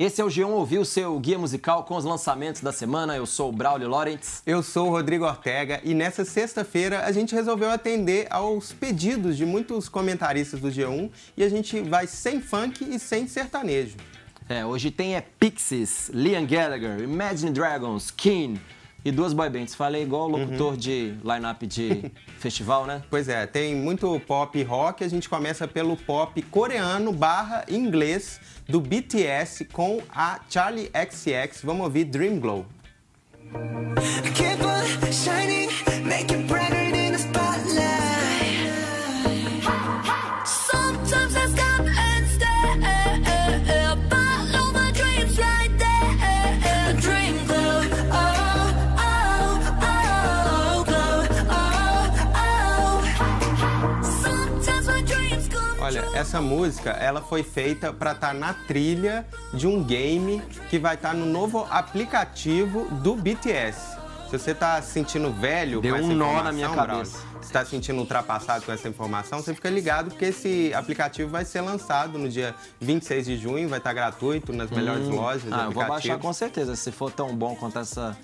Esse é o G1 Ouviu, seu guia musical com os lançamentos da semana. Eu sou o Braulio Lawrence. Eu sou o Rodrigo Ortega e nessa sexta-feira a gente resolveu atender aos pedidos de muitos comentaristas do G1 e a gente vai sem funk e sem sertanejo. É, hoje tem é Pixies, Liam Gallagher, Imagine Dragons, Keen e duas boy bands. Falei igual o locutor uhum. de line-up de festival, né? Pois é, tem muito pop e rock. A gente começa pelo pop coreano barra inglês do BTS com a Charlie XX. Vamos ouvir Dream Glow. Keep on shining, make it brighter essa música ela foi feita para estar tá na trilha de um game que vai estar tá no novo aplicativo do BTS. Se você está se sentindo velho Deu com essa um nó na minha cabeça. Se está se sentindo ultrapassado com essa informação, você fica ligado porque esse aplicativo vai ser lançado no dia 26 de junho, vai estar tá gratuito nas melhores hum. lojas. Ah, eu vou baixar com certeza, se for tão bom quanto essa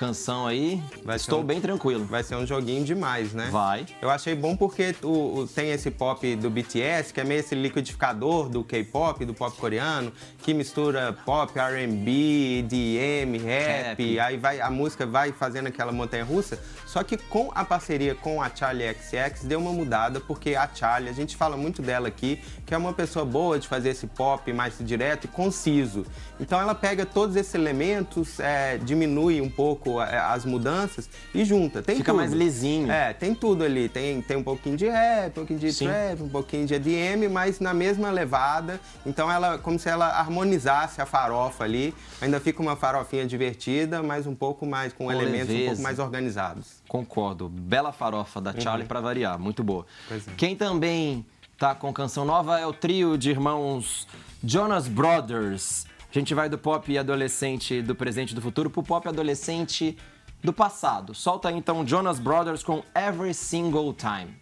canção aí, vai estou um, bem tranquilo. Vai ser um joguinho demais, né? Vai. Eu achei bom porque o, o, tem esse pop do BTS, que é meio esse liquidificador do K-pop, do pop coreano, que mistura pop, R&B, DM, rap, aí vai, a música vai fazendo aquela montanha russa. Só que com a parceria com a Charlie XX deu uma mudada, porque a Charlie, a gente fala muito dela aqui, que é uma pessoa boa de fazer esse pop mais direto e conciso. Então ela pega todos esses elementos, é, diminui um pouco pouco é, as mudanças e junta. Tem Fica tudo. mais lisinho. É, tem tudo ali. Tem, tem um pouquinho de rap, um pouquinho de Sim. trap, um pouquinho de EDM, mas na mesma levada. Então ela, como se ela harmonizasse a farofa ali. Ainda fica uma farofinha divertida, mas um pouco mais, com, com elementos leveza. um pouco mais organizados. Concordo. Bela farofa da Charlie uhum. para variar, muito boa. É. Quem também tá com canção nova é o trio de irmãos Jonas Brothers. A gente vai do pop adolescente do presente e do futuro pro pop adolescente do passado. Solta então Jonas Brothers com Every Single Time.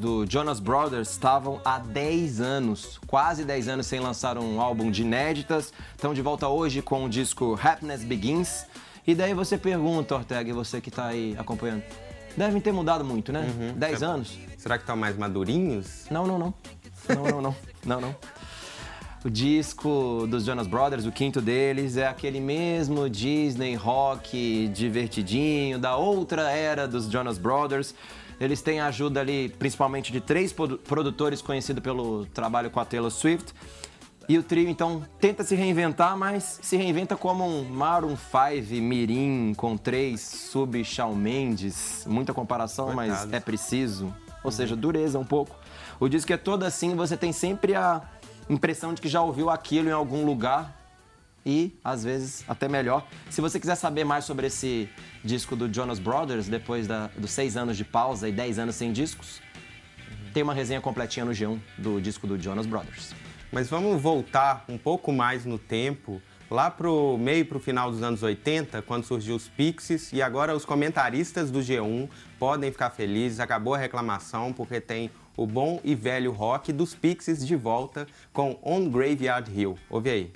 Do Jonas Brothers estavam há 10 anos, quase 10 anos sem lançar um álbum de inéditas. Estão de volta hoje com o disco Happiness Begins. E daí você pergunta, Ortega, e você que está aí acompanhando, devem ter mudado muito, né? Uhum. 10 é. anos. Será que estão mais madurinhos? Não, não, não. Não, não, não. não, não. O disco dos Jonas Brothers, o quinto deles, é aquele mesmo Disney rock divertidinho da outra era dos Jonas Brothers. Eles têm a ajuda ali, principalmente de três produtores conhecidos pelo trabalho com a Taylor Swift. E o trio, então, tenta se reinventar, mas se reinventa como um Maroon 5 Mirim com três sub Shawn Mendes. Muita comparação, mas é preciso. Ou seja, dureza um pouco. O disco é todo assim, você tem sempre a impressão de que já ouviu aquilo em algum lugar e, às vezes, até melhor. Se você quiser saber mais sobre esse disco do Jonas Brothers, depois da, dos seis anos de pausa e dez anos sem discos, uhum. tem uma resenha completinha no G1 do disco do Jonas Brothers. Mas vamos voltar um pouco mais no tempo, lá pro meio para o final dos anos 80, quando surgiu os Pixies, e agora os comentaristas do G1 podem ficar felizes, acabou a reclamação, porque tem o bom e velho rock dos Pixies de volta com On Graveyard Hill. Ouve aí.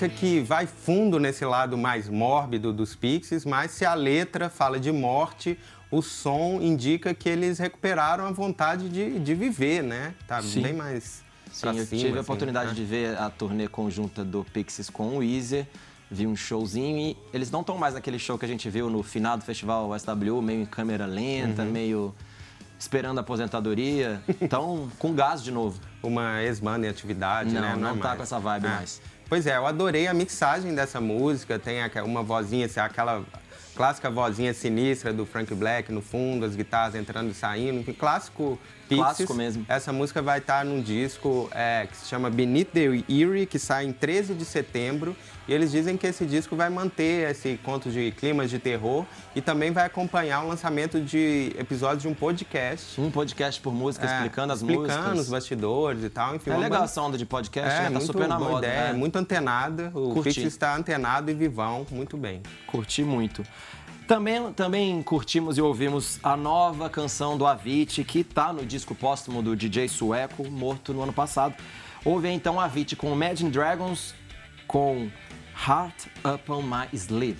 Música que vai fundo nesse lado mais mórbido dos Pixies, mas se a letra fala de morte, o som indica que eles recuperaram a vontade de, de viver, né? Tá Sim. bem mais. Sim, eu cima, tive a assim, oportunidade né? de ver a turnê conjunta do Pixies com o Weezer, vi um showzinho e eles não estão mais naquele show que a gente viu no final do festival SW, meio em câmera lenta, uhum. meio esperando a aposentadoria, estão com gás de novo. Uma ex-banda em atividade, não, né? Não, não é tá mais. com essa vibe É. mais. Pois é, eu adorei a mixagem dessa música. Tem uma vozinha, assim, aquela clássica vozinha sinistra do Frank Black no fundo, as guitarras entrando e saindo. Enfim, clássico Pixies. Clássico mesmo. Essa música vai estar num disco é, que se chama Beneath the Eerie, que sai em 13 de setembro. E eles dizem que esse disco vai manter esse conto de climas de terror e também vai acompanhar o lançamento de episódios de um podcast. Um podcast por música, É, explicando as explicando músicas. os bastidores e tal. Enfim, É legal banda- essa onda de podcast, é, né? Tá muito super na boa moda. ideia, né? muito antenada. O Curti. Pix está antenado e vivão, muito bem. Curti muito. Também, também curtimos e ouvimos a nova canção do Avicii, que tá no disco póstumo do DJ Sueco, morto no ano passado. Ouve aí, então Avicii com Imagine Dragons, com Heart Upon My Sleeve.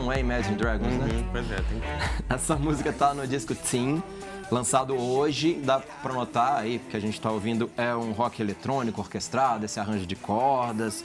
Não é Imagine Dragons, né? Pois é, tem Essa música tá no disco Teen, lançado hoje. Dá pra notar aí, porque a gente tá ouvindo, é um rock eletrônico orquestrado, esse arranjo de cordas,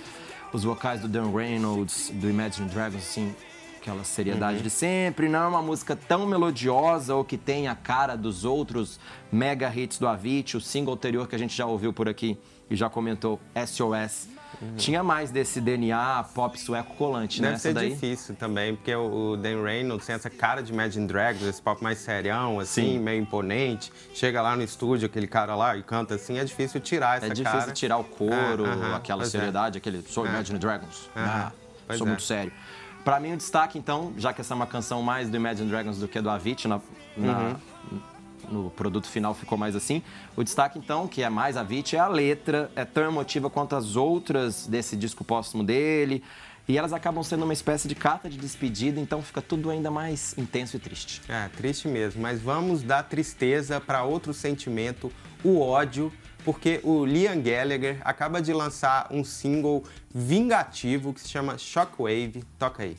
os vocais do Dan Reynolds, do Imagine Dragons, assim, aquela seriedade de sempre. Não é uma música tão melodiosa ou que tem a cara dos outros mega hits do Avicii. O single anterior que a gente já ouviu por aqui e já comentou, SOS. Tinha mais desse DNA pop sueco colante, né? Deve ser daí. difícil também, porque o Dan Reynolds tem essa cara de Imagine Dragons, esse pop mais serião, assim, Sim. meio imponente. Chega lá no estúdio, aquele cara lá, e canta assim, é difícil tirar essa É difícil cara. tirar o couro, É, aham, aquela é. seriedade, aquele sou Imagine Dragons. Ah, sou é. muito sério. Pra mim, o destaque, então, já que essa é uma canção mais do Imagine Dragons do que do Avicii, na, na- Uhum. No produto final ficou mais assim. O destaque, então, que é mais Avicii, é a letra, é tão emotiva quanto as outras desse disco póstumo dele. E elas acabam sendo uma espécie de carta de despedida, então fica tudo ainda mais intenso e triste. É, triste mesmo. Mas vamos da tristeza para outro sentimento, o ódio, porque o Liam Gallagher acaba de lançar um single vingativo que se chama Shockwave. Toca aí.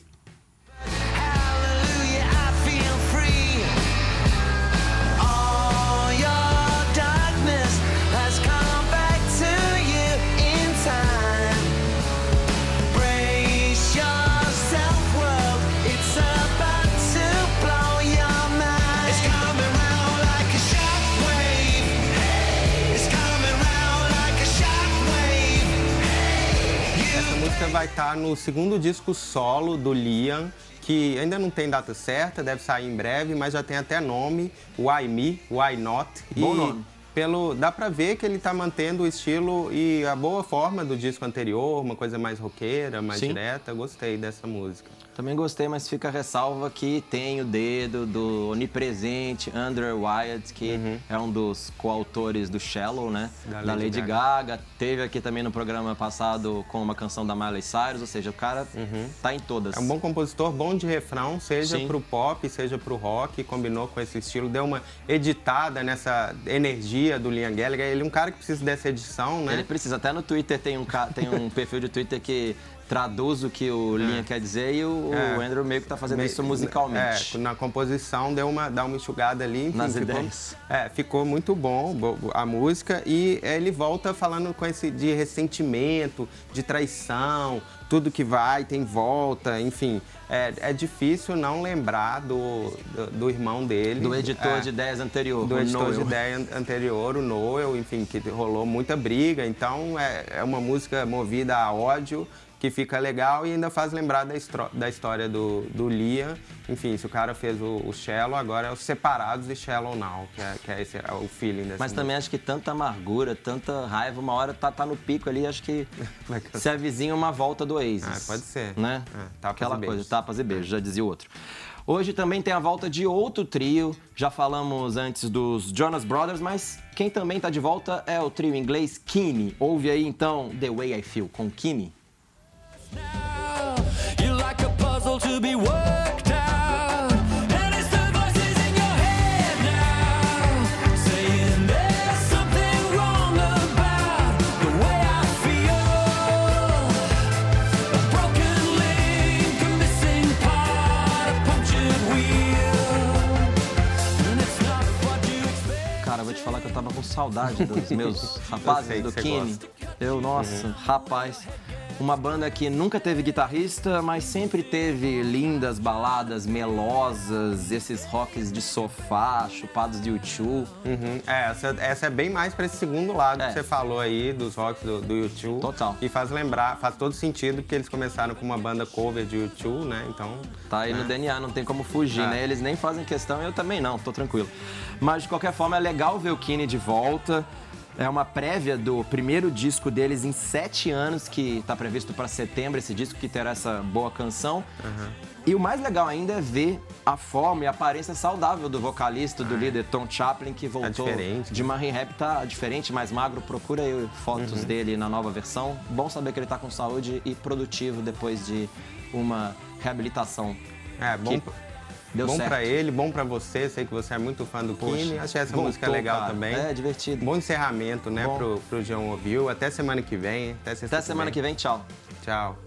Estar no segundo disco solo do Liam, que ainda não tem data certa, deve sair em breve, mas já tem até nome, Why Me, Why Not. Bom e nome. Pelo, dá pra ver que ele tá mantendo o estilo e a boa forma do disco anterior, uma coisa mais roqueira, mais Sim. direta. Gostei dessa música. Também gostei, mas fica a ressalva que tem o dedo do onipresente Andrew Wyatt, que é um dos coautores do Shallow, né? Uhum. Da Da, Lady Lady, Gaga. Teve aqui também no programa passado com uma canção da Miley Cyrus, ou seja, o cara tá em todas. É um bom compositor, bom de refrão, seja Sim. pro pop, seja pro rock, combinou com esse estilo, deu uma editada nessa energia do Liam Gallagher. Ele é um cara que precisa dessa edição, né? Ele precisa, até no Twitter tem um, tem um perfil de Twitter que traduz o que o Liam quer dizer e o, É. o Andrew meio que tá fazendo Me- isso musicalmente. É, na composição deu uma, dá uma enxugada ali. enfim, Nas ficou, ideias. É, ficou muito bom bo- a música e ele volta falando com esse de ressentimento, de traição, tudo que vai tem volta, enfim. É, é difícil não lembrar do, do, do irmão dele. Do editor É, de ideias anterior, do editor de Noel. ideia an- anterior, o Noel, enfim, que rolou muita briga. Então é, é uma música movida a ódio que fica legal e ainda faz lembrar da, da história do, do Liam. Enfim, se o cara fez o, o Shallow, agora é os separados de Shallow Now, que é, que é esse é o feeling dessa Mas também acho que tanta amargura, tanta raiva, uma hora tá, tá no pico ali, acho que cansar. se avizinha uma volta do Oasis. Ah, pode ser. Né? É, tapas Aquela e coisa, tapas e beijos, já dizia o outro. Hoje também tem a volta de outro trio, já falamos antes dos Jonas Brothers, mas quem também tá de volta é o trio inglês Kini. Ouve aí então The Way I Feel com Kini. Saudade dos meus rapazes sei do Kine. Eu, nossa, rapaz. Uma banda que nunca teve guitarrista, mas sempre teve lindas baladas melosas, esses rocks de sofá, chupados de YouTube. Uhum. É, essa, essa é bem mais pra esse segundo lado É. que você falou aí, dos rocks do, do YouTube. Total. E faz lembrar, faz todo sentido, porque eles começaram com uma banda cover de YouTube, né? Então. Tá aí no DNA, não tem como fugir, É. né? Eles nem fazem questão, eu também não, tô tranquilo. Mas de qualquer forma é legal ver o Kine de volta. É uma prévia do primeiro disco deles em sete anos, que tá previsto para setembro, esse disco que terá essa boa canção. E o mais legal ainda é ver a forma e a aparência saudável do vocalista, do líder Tom Chaplin, que voltou diferente, né? de Marin Rap, tá diferente, mais magro. Procura aí fotos Uhum. dele na nova versão. Bom saber que ele tá com saúde e produtivo depois de uma reabilitação. É, bom, Que deu bom certo. pra ele, bom pra você. Sei que você é muito fã do Poxa, Kine. Achei essa voltou, música legal cara. também. É, divertido. Bom encerramento, né, Bom. pro, pro João ouviu. Até semana que vem. Até, Até semana que vem, tchau. Tchau.